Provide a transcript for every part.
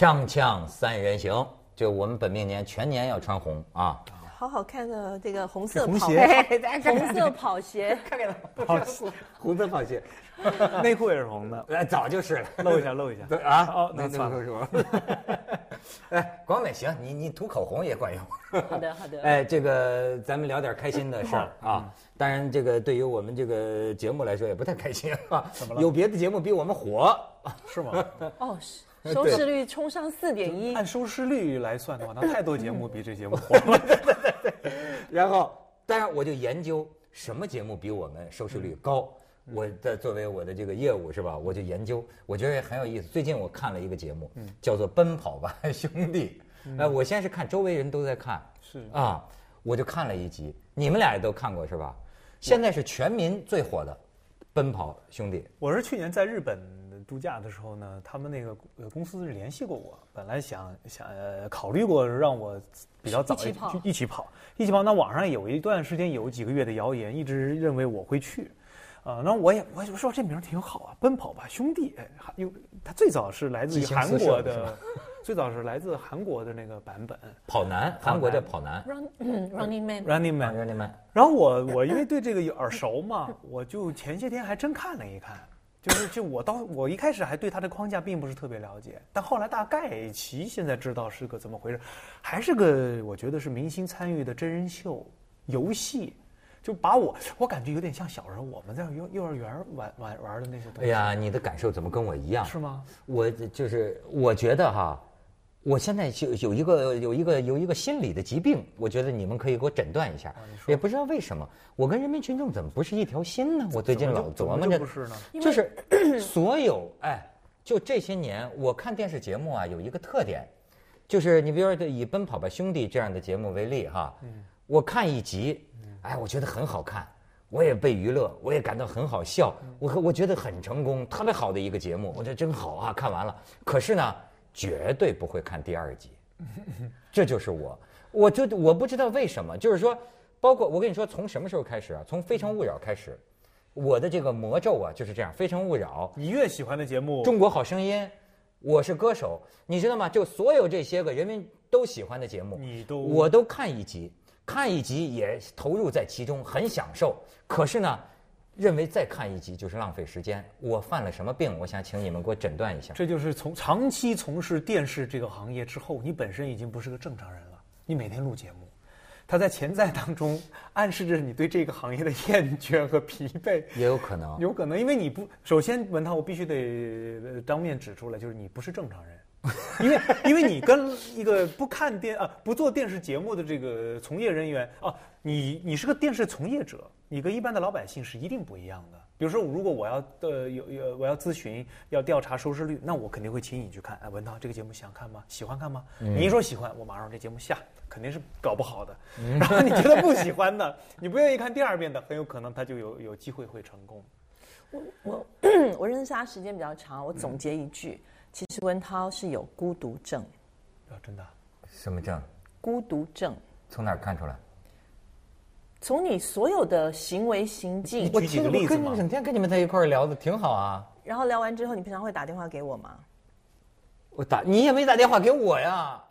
锵锵三人行，就我们本命年全年要穿红啊。好好看的这个红色红跑鞋 红色跑鞋，看见了，好 红色跑鞋，内裤也是红的，哎，早就是了。露一下露一下。对啊，哦那那算了是吧？哎，广美行，你你涂口红也管用。好的好的。哎，这个咱们聊点开心的事儿啊。当然，这个对于我们这个节目来说也不太开心啊。怎么了有别的节目比我们火？是吗？哦，收收视率冲上四点一，按收视率来算的话，那 太多节目比这节目火了。然后，当然我就研究什么节目比我们收视率高。我的作为我的这个业务是吧，我就研究，我觉得很有意思。最近我看了一个节目，叫做《奔跑吧兄弟》。哎，我先是看周围人都在看，是啊，我就看了一集。你们俩也都看过是吧？现在是全民最火的《奔跑兄弟》。我是去年在日本度假的时候呢，他们那个呃公司是联系过我，本来想想呃考虑过让我比较早一起跑一起跑，一起跑。那网上有一段时间有几个月的谣言，一直认为我会去。啊，那我也我就说这名儿挺好啊，奔跑吧兄弟，哎，还有它最早是来自于韩国的，最早是来自韩国的那个版本跑男，韩国的跑男。Running Man，Running Man，Running Man。然后我我因为对这个有耳熟嘛，我就前些天还真看了一看，就是就我到我一开始还对它的框架并不是特别了解，但后来大概其现在知道是个怎么回事，还是个我觉得是明星参与的真人秀游戏。就把我，我感觉有点像小时候我们在幼幼儿园玩玩玩的那些东西。哎呀，你的感受怎么跟我一样？是吗？我就是我觉得哈，我现在就有一个有一个有一个心理的疾病，我觉得你们可以给我诊断一下。也不知道为什么，我跟人民群众怎么不是一条心呢？我最近老琢磨着，就不是呢？就是 所有哎，就这些年我看电视节目啊，有一个特点，就是你比如说以《奔跑吧兄弟》这样的节目为例哈，我看一集，哎，我觉得很好看。我也被娱乐，我也感到很好笑，我我觉得很成功，特别好的一个节目，我觉得真好啊！看完了，可是呢，绝对不会看第二集，这就是我，我就我不知道为什么，就是说，包括我跟你说，从什么时候开始啊？从《非诚勿扰》开始，我的这个魔咒啊就是这样，《非诚勿扰》你越喜欢的节目，中国好声音，我是歌手，你知道吗？就所有这些个人民都喜欢的节目，你都我都看一集，看一集也投入在其中，很享受。可是呢，认为再看一集就是浪费时间。我犯了什么病？我想请你们给我诊断一下。这就是从长期从事电视这个行业之后，你本身已经不是个正常人了。你每天录节目，他在潜在当中暗示着你对这个行业的厌倦和疲惫。也有可能，有可能，因为你不首先文涛，我必须得呃当面指出来，就是你不是正常人，因为因为你跟一个不看电啊不做电视节目的这个从业人员啊，你你是个电视从业者，你跟一般的老百姓是一定不一样的。比如说，如果我要呃有有我要咨询要调查收视率，那我肯定会请你去看。哎，文涛这个节目想看吗？喜欢看吗？你一说喜欢，我马上这节目下，肯定是搞不好的。然后你觉得不喜欢的，你不愿意看第二遍的，很有可能他就有有机会会成功。我我我认识他时间比较长，我总结一句，其实文涛是有孤独症，啊，真的啊。什么症？孤独症。从哪儿看出来？从你所有的行为行径，举几个例子嘛整天跟你们在一块儿聊的挺好啊。然后聊完之后，你平常会打电话给我吗？我打你也没打电话给我呀。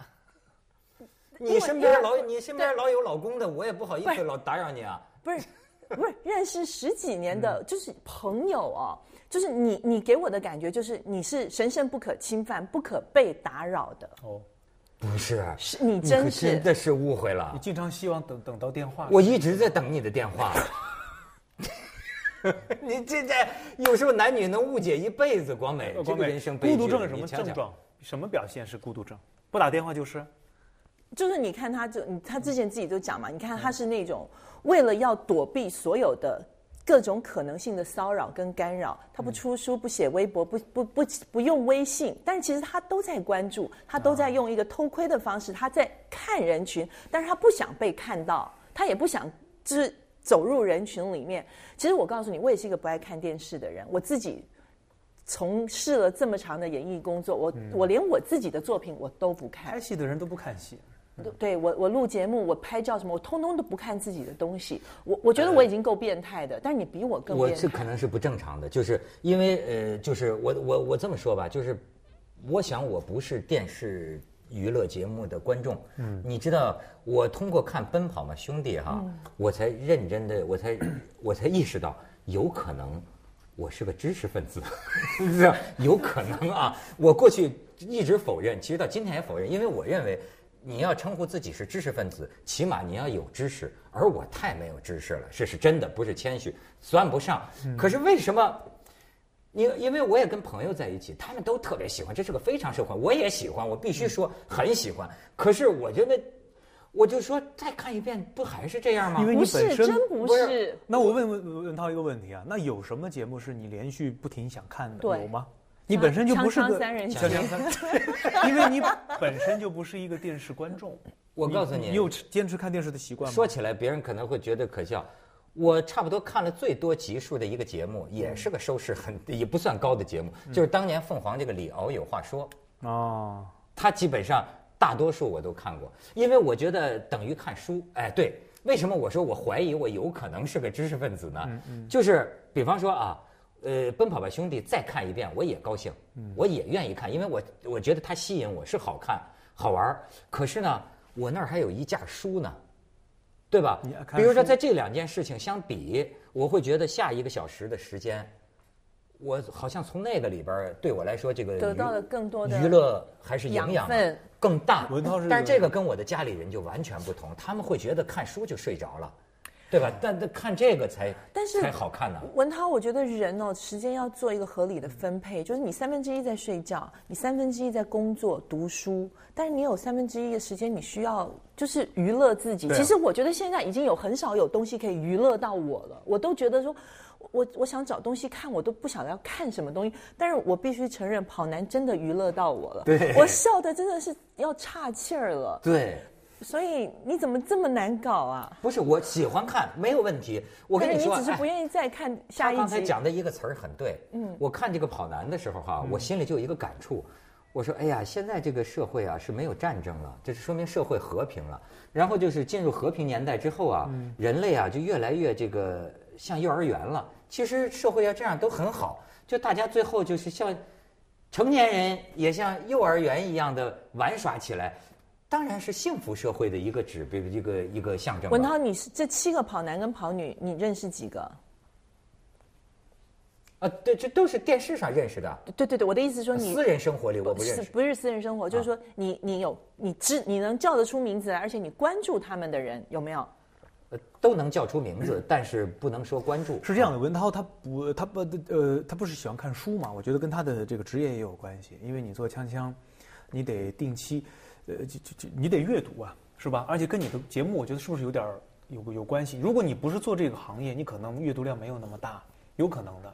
你身边老你身边老有老公的，我也不好意思老打扰你啊。不是，不是认识十几年嗯的，就是朋友哦，就是你，你给我的感觉就是你是神圣不可侵犯、不可被打扰的，哦，不是，是你真是真的是误会了你。经常希望等等到电话。我一直在等你的电话。你这这有时候男女能误解一辈子，光美这个呃光美人生悲剧孤独症是什么症状？什么表现是孤独症？不打电话就是。就是你看他就你他之前自己就讲嘛，你看他是那种为了要躲避所有的各种可能性的骚扰跟干扰，他不出书、不写微博、不不不不用微信，但是其实他都在关注，他都在用一个偷窥的方式，他在看人群，但是他不想被看到，他也不想就是走入人群里面。其实我告诉你，我也是一个不爱看电视的人，我自己。从事了这么长的演艺工作，我、我连我自己的作品我都不看拍，戏的人都不看戏，对对我我录节目，我拍照什么，我通通都不看自己的东西。我我觉得我已经够变态的，但是你比我更我变态。这可能是不正常的，就是因为呃，就是我我我这么说吧，就是我想我不是电视娱乐节目的观众。嗯，你知道，我通过看《奔跑吧兄弟》哈，我才认真的，我才我才意识到，有可能我是个知识分子，是吧？有可能啊，我过去一直否认，其实到今天也否认，因为我认为。你要称呼自己是知识分子，起码你要有知识，而我太没有知识了，这是真的，不是谦虚，算不上。可是为什么？你因为我也跟朋友在一起，他们都特别喜欢，这是个非常受欢迎，我也喜欢，我必须说很喜欢。可是我觉得，我就说再看一遍，不还是这样吗？因为你本身真不是。那我问问文涛一个问题啊，那有什么节目是你连续不停想看的？有吗？你本身就不是个三人锵锵三，因为你本身就不是一个电视观众。我告诉你，你有坚持看电视的习惯吗？说起来，别人可能会觉得可笑。我差不多看了最多集数的一个节目，也是个收视很也不算高的节目，就是当年凤凰这个李敖有话说。哦。他基本上大多数我都看过，因为我觉得等于看书。哎，对，为什么我说我怀疑我有可能是个知识分子呢？嗯嗯。就是比方说啊。呃，奔跑吧兄弟再看一遍我也高兴，我也愿意看，因为我我觉得它吸引我是好看好玩可是呢，我那儿还有一架书呢，对吧？比如说在这两件事情相比，我会觉得下一个小时的时间，我好像从那个里边对我来说这个得到了更多的娱乐还是营养更大。文涛是，但是这个跟我的家里人就完全不同，他们会觉得看书就睡着了。对吧？但但看这个才，但是才好看呢。文涛，我觉得人哦，时间要做一个合理的分配，就是你三分之一在睡觉，你三分之一在工作读书，但是你有三分之一的时间，你需要就是娱乐自己。其实我觉得现在已经有很少有东西可以娱乐到我了，我都觉得说，我我想找东西看，我都不晓得要看什么东西。但是我必须承认，跑男真的娱乐到我了，对，我笑的真的是要岔气儿了，对。所以你怎么这么难搞啊？不是我喜欢看，没有问题。我跟你说，你只是不愿意再看下一集。他刚才讲的一个词儿很对。嗯，我看这个跑男的时候哈，我心里就有一个感触。我说，哎呀，现在这个社会啊是没有战争了，这是说明社会和平了。然后就是进入和平年代之后啊，人类啊就越来越这个像幼儿园了。其实社会要这样都很好，就大家最后就是像成年人也像幼儿园一样的玩耍起来。当然是幸福社会的一个指标，一个一个象征。文涛，你是这七个跑男跟跑女，你认识几个？啊，对，这都是电视上认识的。对对对，我的意思说你私人生活里我不认识，不是私人生活，就是说你你有你知你能叫得出名字来，而且你关注他们的人有没有？呃，都能叫出名字，但是不能说关注。是这样的，文涛他不他不呃他不是喜欢看书嘛？我觉得跟他的这个职业也有关系，因为你做锵锵，你得定期。呃，就就就你得阅读啊，是吧？而且跟你的节目，我觉得是不是有点有有关系？如果你不是做这个行业，你可能阅读量没有那么大，有可能的。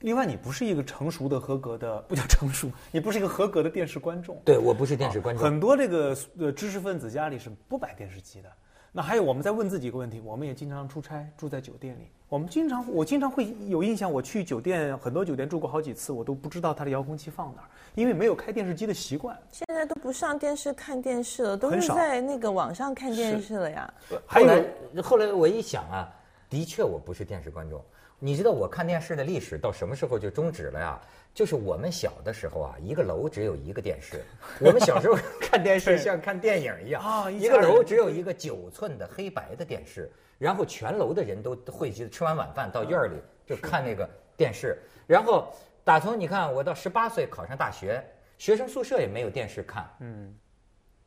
另外，你不是一个成熟的、合格的，不叫成熟，你不是一个合格的电视观众。对，我不是电视观众。很多这个呃知识分子家里是不摆电视机的。那还有，我们在问自己一个问题：我们也经常出差，住在酒店里。我们经常，我经常会有印象，我去酒店，很多酒店住过好几次，我都不知道它的遥控器放哪儿，因为没有开电视机的习惯。现在都不上电视看电视了，都是在那个网上看电视了呀。后来，后来我一想啊，的确我不是电视观众。你知道我看电视的历史到什么时候就终止了呀？就是我们小的时候啊，一个楼只有一个电视。我们小时候 看电视像看电影一样啊，一个楼只有一个九寸的黑白的电视，然后全楼的人都汇集吃完晚饭到院儿里就看那个电视。然后打从你看我到十八岁考上大学，学生宿舍也没有电视看。嗯，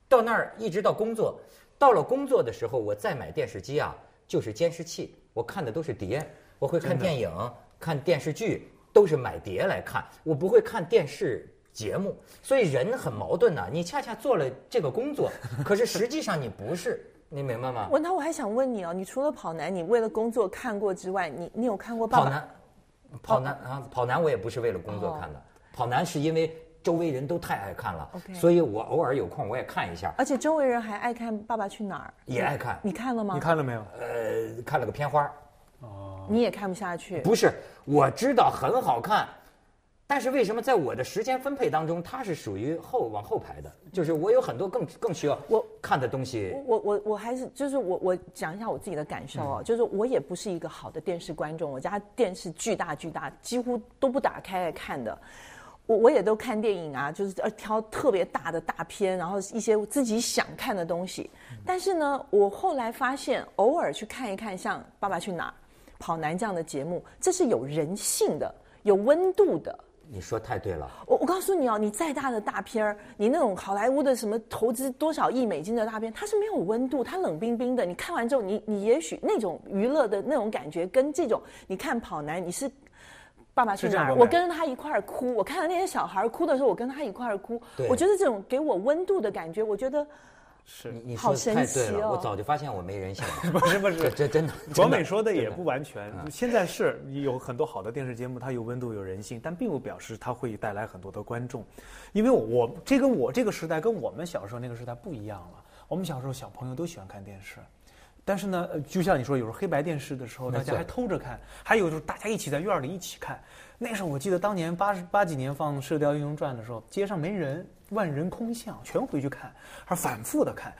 到那儿一直到工作，到了工作的时候我再买电视机啊，就是监视器，我看的都是碟，我会看电影、看电视剧。都是买碟来看，我不会看电视节目，所以人很矛盾呐。你恰恰做了这个工作，可是实际上你不是，你明白吗？文涛，我还想问你哦，你除了跑男，你为了工作看过之外，你你有看过跑男？跑男啊，跑男我也不是为了工作看的，跑男是因为周围人都太爱看了，所以我偶尔有空我也看一下。而且周围人还爱看《爸爸去哪儿》，也爱看。你看了吗？你看了没有？呃，看了个片花。哦你也看不下去？不是，我知道很好看，但是为什么在我的时间分配当中，它是属于后往后排的？就是我有很多更更需要我看的东西。我我我还是就是我我讲一下我自己的感受哦，就是我也不是一个好的电视观众，我家电视巨大巨大，几乎都不打开来看的。我我也都看电影啊，就是呃挑特别大的大片，然后一些自己想看的东西。但是呢，我后来发现，偶尔去看一看像《爸爸去哪儿》《跑男》这样的节目，这是有人性的、有温度的。你说太对了，我我告诉你哦，你再大的大片儿，你那种好莱坞的什么投资多少亿美金的大片，它是没有温度，它冷冰冰的。你看完之后，你你也许那种娱乐的那种感觉，跟这种你看跑男，你是爸爸去哪儿，我跟着他一块儿哭，我看到那些小孩儿哭的时候，我跟他一块儿哭。我觉得这种给我温度的感觉，我觉得是你你好说太对了，神奇哦我早就发现我没人性 了。不是不是这这真的，广美说的也不完全，现在是有很多好的电视节目，它有温度有人性，但并不表示它会带来很多的观众，因为我我这跟我这个时代跟我们小时候那个时代不一样了。我们小时候小朋友都喜欢看电视，但是呢，呃就像你说，有时候黑白电视的时候，大家还偷着看，还有就是大家一起在院儿里一起看。那时候我记得当年八十八几年放《射雕英雄传》的时候，街上没人，万人空巷，全回去看，还反复的看。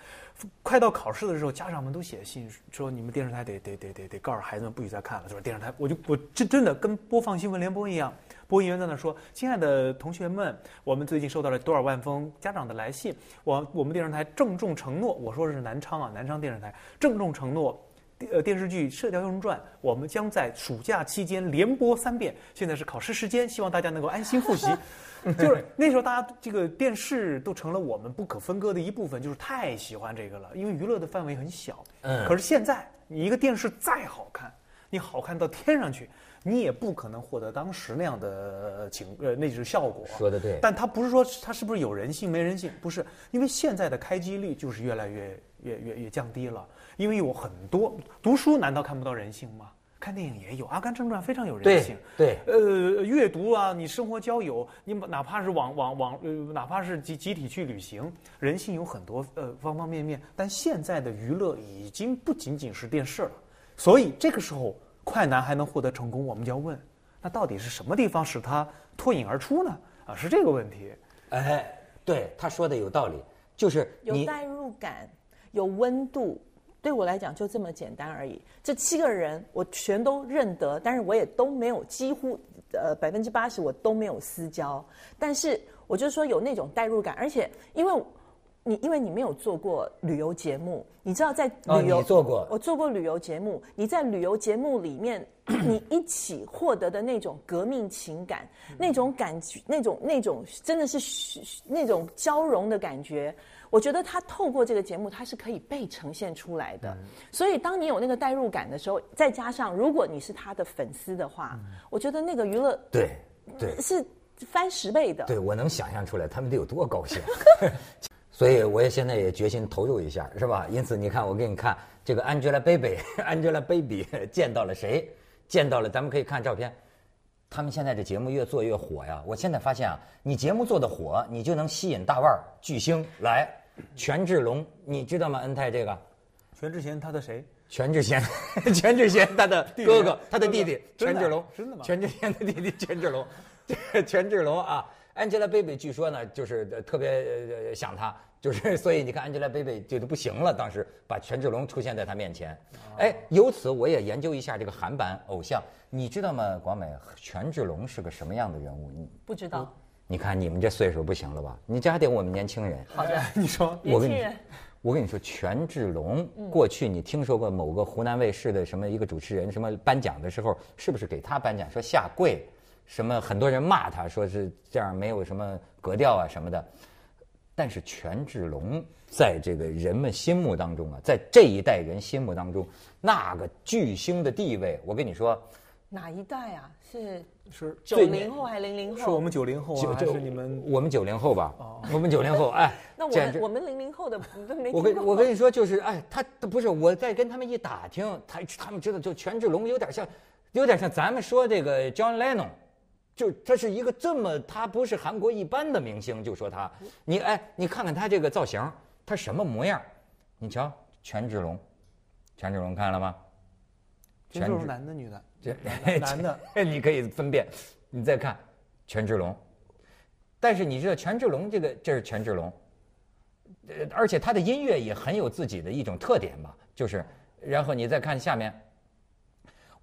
快到考试的时候，家长们都写信说：“你们电视台得得得得得告诉孩子们不许再看了。”就是电视台，我就我真真的跟播放新闻联播一样，播音员在那说：“亲爱的同学们，我们最近收到了多少万封家长的来信，我我们电视台郑重承诺，我说的是南昌啊，南昌电视台郑重承诺。”呃，电视剧《射雕英雄传》，我们将在暑假期间连播三遍。现在是考试时间，希望大家能够安心复习。就是那时候，大家这个电视都成了我们不可分割的一部分，就是太喜欢这个了，因为娱乐的范围很小。嗯可是现在，你一个电视再好看，你好看到天上去，你也不可能获得当时那样的呃情呃那种效果。说的对但它不是说它是不是有人性没人性，不是，因为现在的开机率就是越来越越越越降低了，因为有很多读书难道看不到人性吗？看电影也有，《阿甘正传》非常有人对性。对，呃，阅读啊，你生活交友，你哪怕是网网网呃，哪怕是集集体去旅行，人性有很多呃方方面面。但现在的娱乐已经不仅仅是电视了，所以这个时候快男还能获得成功，我们就要问，那到底是什么地方使他脱颖而出呢？啊，是这个问题。哎，对，他说的有道理，就是有代入感，有温度。对我来讲就这么简单而已。这七个人我全都认得，但是我也都没有几乎呃百分之八十我都没有私交。但是我就说有那种代入感，而且因为你因为你没有做过旅游节目，你知道在哦旅游、你做过我做过旅游节目，你在旅游节目里面，你一起获得的那种革命情感，那种感觉，那种那种真的是那种交融的感觉。我觉得他透过这个节目，它是可以被呈现出来的。所以，当你有那个代入感的时候，再加上如果你是他的粉丝的话，我觉得那个娱乐对对是翻十倍的。对，我能想象出来他们得有多高兴。所以我也现在也决心投入一下，是吧？因此你看，我给你看这个 Angelababy，Angelababy 见到了谁？见到了，咱们可以看照片。他们现在这节目越做越火呀！我现在发现啊，你节目做的火，你就能吸引大腕儿巨星来。权志龙，你知道吗？恩泰这个全智贤他的谁？全智贤，全智贤他的哥哥，他的弟弟权志龙，真的吗全智贤的弟弟权志龙，这个权志龙啊，Angelababy 据说呢，就是呃特别呃想他，就是所以你看 Angelababy 就都不行了，当时把权志龙出现在他面前，哎，由此我也研究一下这个韩版偶像，你知道吗？广美，权志龙是个什么样的人物？你不知道，你看你们这岁数不行了吧？你这还得我们年轻人。好的，你说我跟你我跟你说，权志龙，过去你听说过某个湖南卫视的什么一个主持人什么颁奖的时候，是不是给他颁奖说下跪？什么很多人骂他说是这样没有什么格调啊什么的。但是权志龙在这个人们心目当中啊，在这一代人心目当中，那个巨星的地位，我跟你说，哪一代啊？是是九最零后还是零零后？是我们九零后啊，还是你们？我们九零后吧，我们九零后，哎，那我们我们零零后的都没我听过。跟我跟你说，就是哎，他不是我在跟他们一打听，他他们知道，就权志龙有点像，有点像咱们说这个 John Lennon，就他是一个这么，他不是韩国一般的明星，就说他，你哎，你看看他这个造型，他什么模样？你瞧，权志龙，权志龙看了吗？全是男的女的？这男男的，你可以分辨。你再看权志龙，但是你知道权志龙这个这是权志龙，呃，而且他的音乐也很有自己的一种特点吧，就是，然后你再看下面，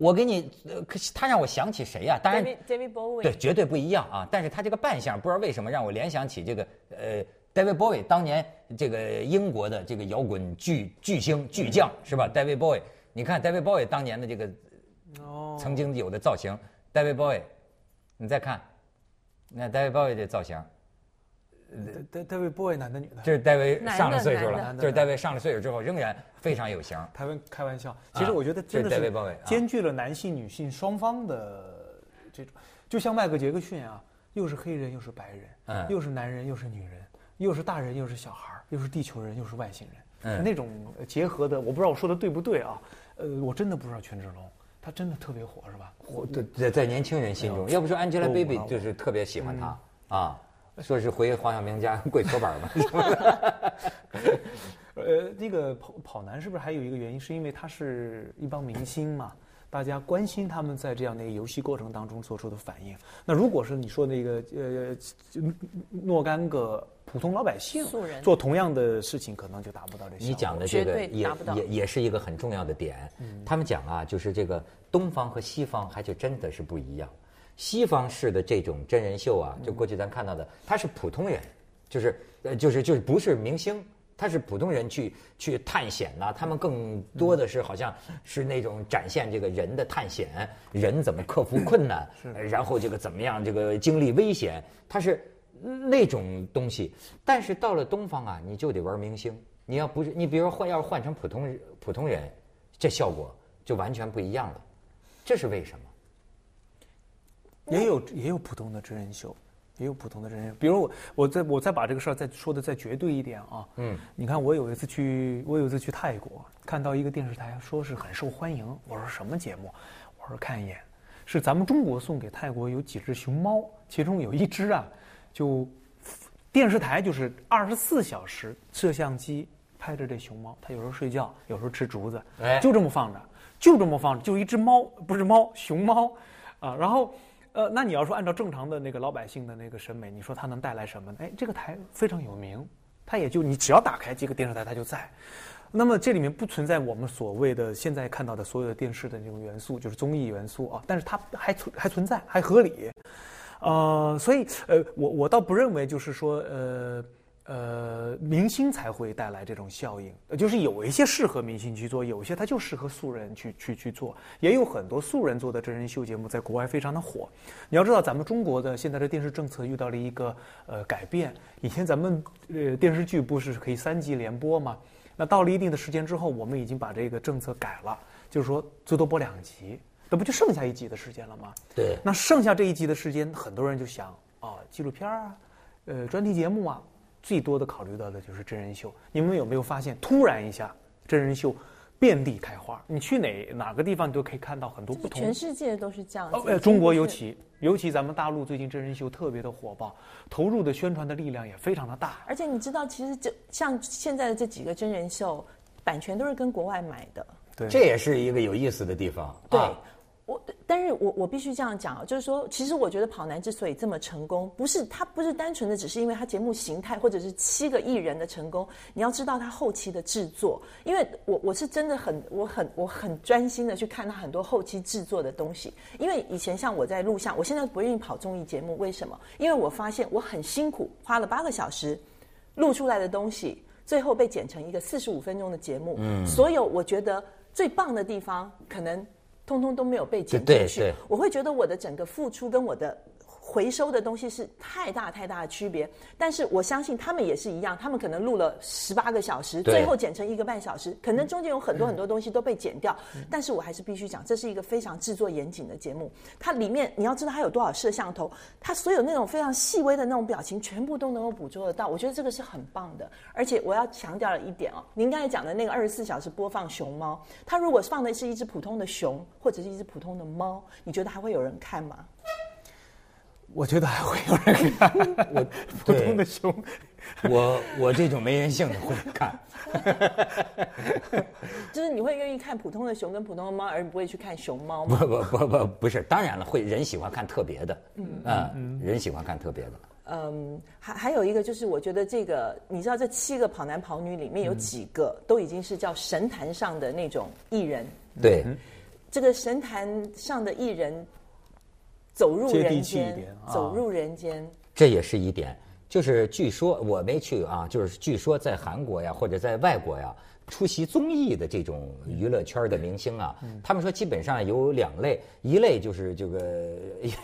我给你，呃，可是他让我想起谁呀、当然 David David Bowie，对，绝对不一样啊！但是他这个扮相，不知道为什么让我联想起这个呃，David Bowie 当年这个英国的这个摇滚巨巨星巨匠是吧？David Bowie，你看 David Bowie 当年的这个哦，曾经有的造型，David Bowie，你再看，那 David Bowie 这造型，戴戴维 boy 男的女的？这是戴维上了岁数了，就是戴维上了岁数之后仍然非常有型。台湾开玩笑，其实我觉得真的是兼具了男性、女性双方的这种，就像迈克杰克逊啊，又是黑人又是白人，嗯又是男人又是女人，又是大人又是小孩，又是地球人又是外星人，嗯那种结合的，我不知道我说的对不对啊？呃，我真的不知道权志龙，他真的特别火是吧？火对，在在年轻人心中，要不说 Angelababy 就是特别喜欢他嗯啊，说是回黄晓明家跪搓板嘛。呃，那个跑跑男是不是还有一个原因，是因为他是一帮明星嘛？大家关心他们在这样的一个游戏过程当中做出的反应。那如果是你说那个呃若干个普通老百姓素人做同样的事情，可能就达不到这。你讲的这个也也也是一个很重要的点。他们讲啊，就是这个东方和西方还就真的是不一样。西方式的这种真人秀啊，就过去咱看到的，他是普通人，就是呃就是就是不是明星。他是普通人去去探险呐、他们更多的是好像是那种展现这个人的探险，人怎么克服困难，呃然后这个怎么样这个经历危险，他是那种东西。但是到了东方啊，你就得玩明星。你要不是你，比如说换，要是换成普通人普通人，这效果就完全不一样了。这是为什么？也有也有普通的真人秀，也有普通的真人秀。比如我我再我再把这个事儿再说的再绝对一点啊，嗯，你看我有一次去我有一次去泰国，看到一个电视台说是很受欢迎，我说什么节目？我说看一眼，是咱们中国送给泰国有几只熊猫，其中有一只啊，就电视台就是二十四小时摄像机拍着这熊猫，它有时候睡觉，有时候吃竹子，哎就这么放着，就这么放着，就一只猫，不是猫，熊猫，啊，然后。呃，那你要说按照正常的那个老百姓的那个审美，你说它能带来什么呢？哎，这个台非常有名，它也就你只要打开这个电视台，它就在。那么这里面不存在我们所谓的现在看到的所有的电视的那种元素，就是综艺元素啊，但是它还存还存在，还合理。呃，所以呃，我我倒不认为就是说呃呃，明星才会带来这种效应，呃就是有一些适合明星去做，有一些它就适合素人去去去做，也有很多素人做的真人秀节目在国外非常的火。你要知道，咱们中国的现在的电视政策遇到了一个呃改变，以前咱们呃电视剧不是可以三集连播吗？那到了一定的时间之后，我们已经把这个政策改了，就是说最多播两集，那不就剩下一集的时间了吗？对那剩下这一集的时间，很多人就想啊，纪录片啊，呃，专题节目啊，最多的考虑到的就是真人秀。你们有没有发现，突然一下，真人秀遍地开花？你去哪哪个地方，你都可以看到很多不同全世界都是这样。呃，中国尤其尤其咱们大陆最近真人秀特别的火爆，投入的宣传的力量也非常的大。而且你知道，其实这像现在的这几个真人秀，版权都是跟国外买的。对，这也是一个有意思的地方。对啊，我，但是我我必须这样讲啊，就是说，其实我觉得跑男之所以这么成功，不是他不是单纯的只是因为他节目形态或者是七个艺人的成功，你要知道他后期的制作，因为我我是真的很我很我很专心的去看他很多后期制作的东西，因为以前像我在录像，我现在不愿意跑综艺节目，为什么？因为我发现我很辛苦，花了八个小时录出来的东西，最后被剪成一个四十五分钟的节目，嗯，所有我觉得最棒的地方，可能通通都没有被减进去。我会觉得我的整个付出跟我的回收的东西是太大太大的区别。但是我相信他们也是一样，他们可能录了十八个小时，最后剪成一个半小时，可能中间有很多很多东西都被剪掉。但是我还是必须讲，这是一个非常制作严谨的节目。它里面你要知道它有多少摄像头，它所有那种非常细微的那种表情，全部都能够捕捉得到。我觉得这个是很棒的。而且我要强调了一点哦，您刚才讲的那个二十四小时播放熊猫，它如果放的是一只普通的熊或者是一只普通的猫，你觉得还会有人看吗？我觉得还会有人看。我普通的熊。我我这种没人性的会看。就是你会愿意看普通的熊跟普通的猫，而不会去看熊猫不吗？不不不不是，当然了，会人喜欢看特别的，嗯。人喜欢看特别的。嗯，还还有一个就是，我觉得这个，你知道这七个跑男跑女里面有几个都已经是叫神坛上的那种艺人，对，这个神坛上的艺人走入人间走入人间。这也是一点，就是据说我没去啊，就是据说在韩国呀或者在外国呀。出席综艺的这种娱乐圈的明星啊，他们说基本上有两类，一类就是这个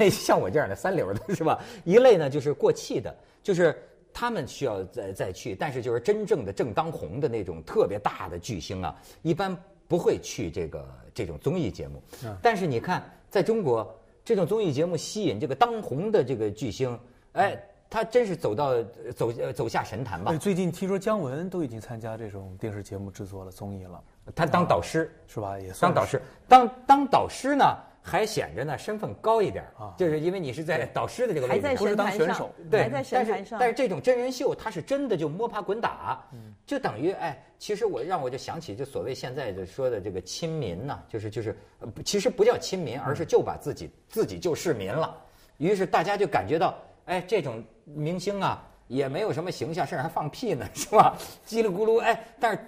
像我这样的三流的是吧？一类呢就是过气的，就是他们需要再再去，但是就是真正的正当红的那种特别大的巨星啊，一般不会去这个这种综艺节目。但是你看，在中国这种综艺节目吸引这个当红的这个巨星，哎。他真是走到走呃走下神坛吧哎？最近听说姜文都已经参加这种电视节目制作了综艺了，他当导师是吧？也算当导师，当当导师呢，还显着呢身份高一点儿就是因为你是在导师的这个位置不是当选手，对，还在神但坛上。是但是这种真人秀，它是真的就摸爬滚打，就等于哎，其实我让我就想起就所谓现在就说的这个亲民呐、就是就是，其实不叫亲民，而是就把自己自己就市民了。于是大家就感觉到，哎，这种明星啊，也没有什么形象，甚至还放屁呢，是吧？叽里咕噜，哎，但是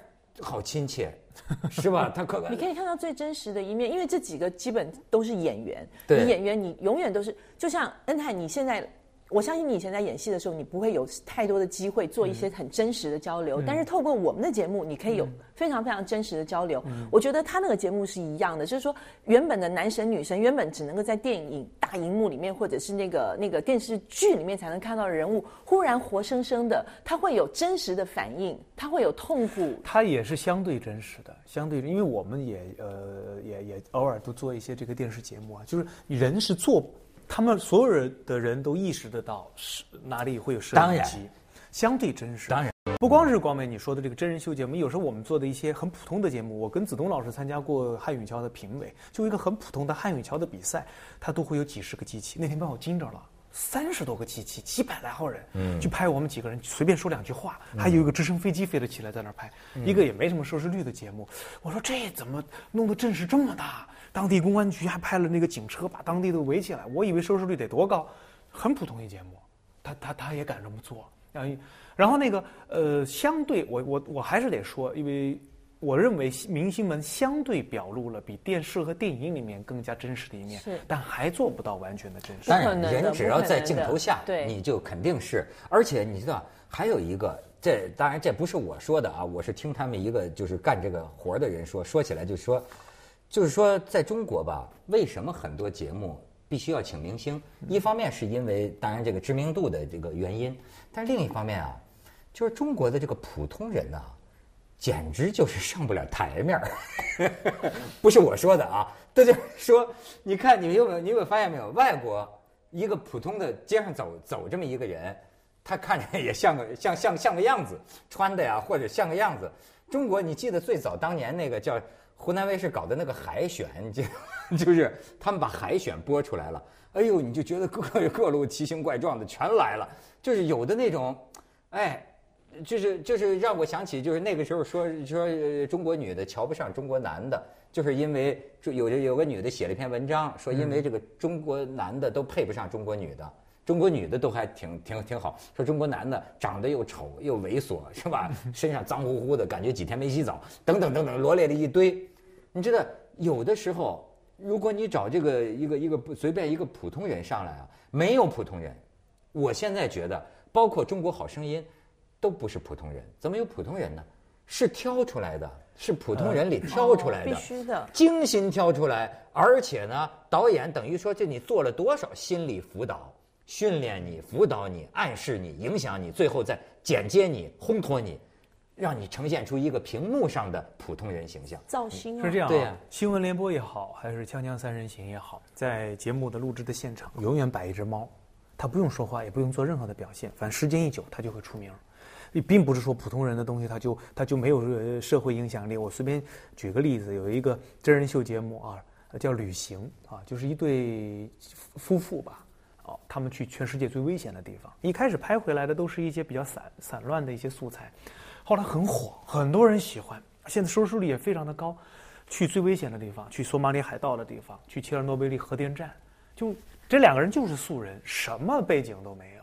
好亲切，是吧？他可你可以看到最真实的一面，因为这几个基本都是演员。对你演员，你永远都是就像恩泰，你现在。我相信你以前在演戏的时候，你不会有太多的机会做一些很真实的交流。但是透过我们的节目，你可以有非常非常真实的交流。我觉得他那个节目是一样的，就是说原本的男神女神，原本只能够在电影大荧幕里面或者是那个那个电视剧里面才能看到的人物，忽然活生生的，他会有真实的反应，他会有痛苦，他也是相对真实的，相对，因为我们也呃也也偶尔都做一些这个电视节目啊，就是人是做，他们所有人的人都意识得到是哪里会有摄影机，相对真实。当然，不光是光美你说的这个真人秀节目，有时候我们做的一些很普通的节目，我跟子东老师参加过汉语桥的评委，就一个很普通的汉语桥的比赛，他都会有几十个机器。那天把我惊着了。三十多个机器，几百来号人，嗯，去拍我们几个人随便说两句话，还有一个直升飞机飞了起来在那儿拍，一个也没什么收视率的节目。我说这怎么弄得阵势这么大？当地公安局还派了那个警车把当地都围起来，我以为收视率得多高，很普通一节目，他他他也敢这么做，然后然后那个呃，相对我我我还是得说，因为我认为明星们相对表露了比电视和电影里面更加真实的一面，但还做不到完全的真实。当然，不可能的人只要在镜头下，对你就肯定是。而且你知道，还有一个，这当然这不是我说的啊，我是听他们一个就是干这个活儿的人说，说起来就说，就是说在中国吧，为什么很多节目必须要请明星？一方面是因为当然这个知名度的这个原因，但另一方面啊，就是中国的这个普通人呐、简直就是上不了台面儿，不是我说的啊，这就是说，你看你们有没有你有没有发现没有，外国一个普通的街上走走这么一个人，他看着也像个像像像个样子，穿的呀或者像个样子。中国你记得最早当年那个叫湖南卫视搞的那个海选，你记得 就是他们把海选播出来了，哎呦你就觉得各各路奇形怪状的全来了，就是有的那种，哎。就是就是让我想起，就是那个时候说说中国女的瞧不上中国男的，就是因为有有个女的写了一篇文章，说因为这个中国男的都配不上中国女的，中国女的都还挺挺挺好，说中国男的长得又丑又猥琐是吧？身上脏乎乎的，感觉几天没洗澡，等等等等，罗列了一堆。你知道有的时候，如果你找这个一个一个不随便一个普通人上来啊，没有普通人。我现在觉得，包括《中国好声音》。都不是普通人，怎么有普通人呢？是挑出来的，是普通人里挑出来的，必须的。精心挑出来，而且呢，导演等于说，这你做了多少心理辅导、训练你、辅导你、暗示你、影响你，最后再剪接你、烘托你，让你呈现出一个屏幕上的普通人形象。造型啊，是这样、啊，对呀新闻联播也好，还是《锵锵三人行》也好，在节目的录制的现场，永远摆一只猫，它不用说话，也不用做任何的表现，反正时间一久，它就会出名。并不是说普通人的东西，它就它就没有呃社会影响力。我随便举个例子，有一个真人秀节目啊，叫《旅行》啊，就是一对夫妇吧，他们去全世界最危险的地方。一开始拍回来的都是一些比较散散乱的一些素材，后来很火，很多人喜欢，现在收视率也非常的高。去最危险的地方，去索马里海盗的地方，去切尔诺贝利核电站，就这两个人就是素人，什么背景都没有，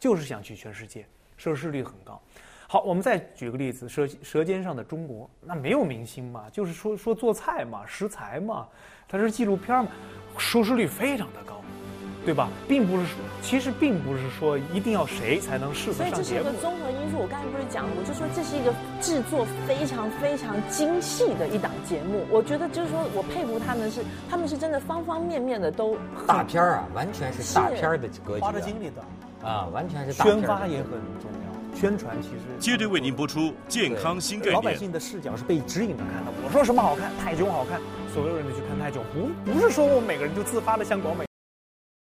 就是想去全世界。收视率很高，好，我们再举个例子，《舌舌尖上的中国》，那没有明星嘛，就是说说做菜嘛，食材嘛，它是纪录片嘛，收视率非常的高，对吧？并不是说，其实并不是说一定要谁才能适合所以上节目这是一个。综合因素。我刚才不是讲了，我就说这是一个制作非常非常精细的一档节目。我觉得就是说我佩服他们是，他们是真的方方面面的都大片儿啊，完全是大片儿的格局花的啊精力的，啊，完全是大片宣发也很重要，宣传其实接着为您播出健康新概念。老百姓的视角是被指引着看的。我说什么好看，泰囧好看，所有人都去看泰囧，不不是说我们每个人就自发的像广美。